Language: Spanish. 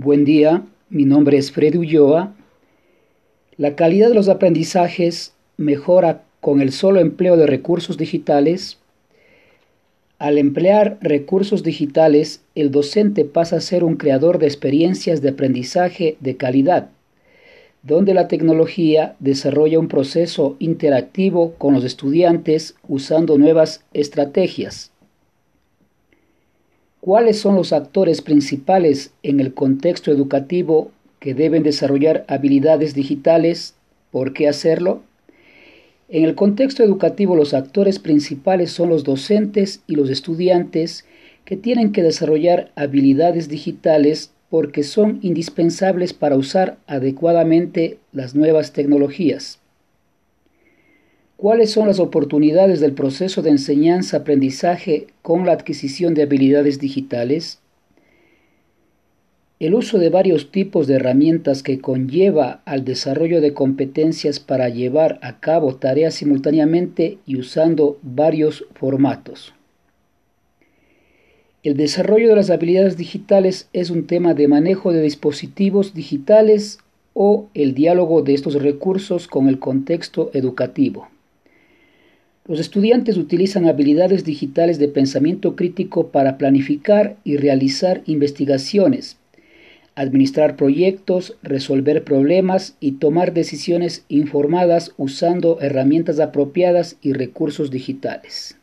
Buen día, mi nombre es Freddy Ulloa. La calidad de los aprendizajes mejora con el solo empleo de recursos digitales. Al emplear recursos digitales, el docente pasa a ser un creador de experiencias de aprendizaje de calidad, donde la tecnología desarrolla un proceso interactivo con los estudiantes usando nuevas estrategias. ¿Cuáles son los actores principales en el contexto educativo que deben desarrollar habilidades digitales? ¿Por qué hacerlo? En el contexto educativo los actores principales son los docentes y los estudiantes que tienen que desarrollar habilidades digitales porque son indispensables para usar adecuadamente las nuevas tecnologías. ¿Cuáles son las oportunidades del proceso de enseñanza-aprendizaje con la adquisición de habilidades digitales? El uso de varios tipos de herramientas que conlleva al desarrollo de competencias para llevar a cabo tareas simultáneamente y usando varios formatos. El desarrollo de las habilidades digitales es un tema de manejo de dispositivos digitales o el diálogo de estos recursos con el contexto educativo. Los estudiantes utilizan habilidades digitales de pensamiento crítico para planificar y realizar investigaciones, administrar proyectos, resolver problemas y tomar decisiones informadas usando herramientas apropiadas y recursos digitales.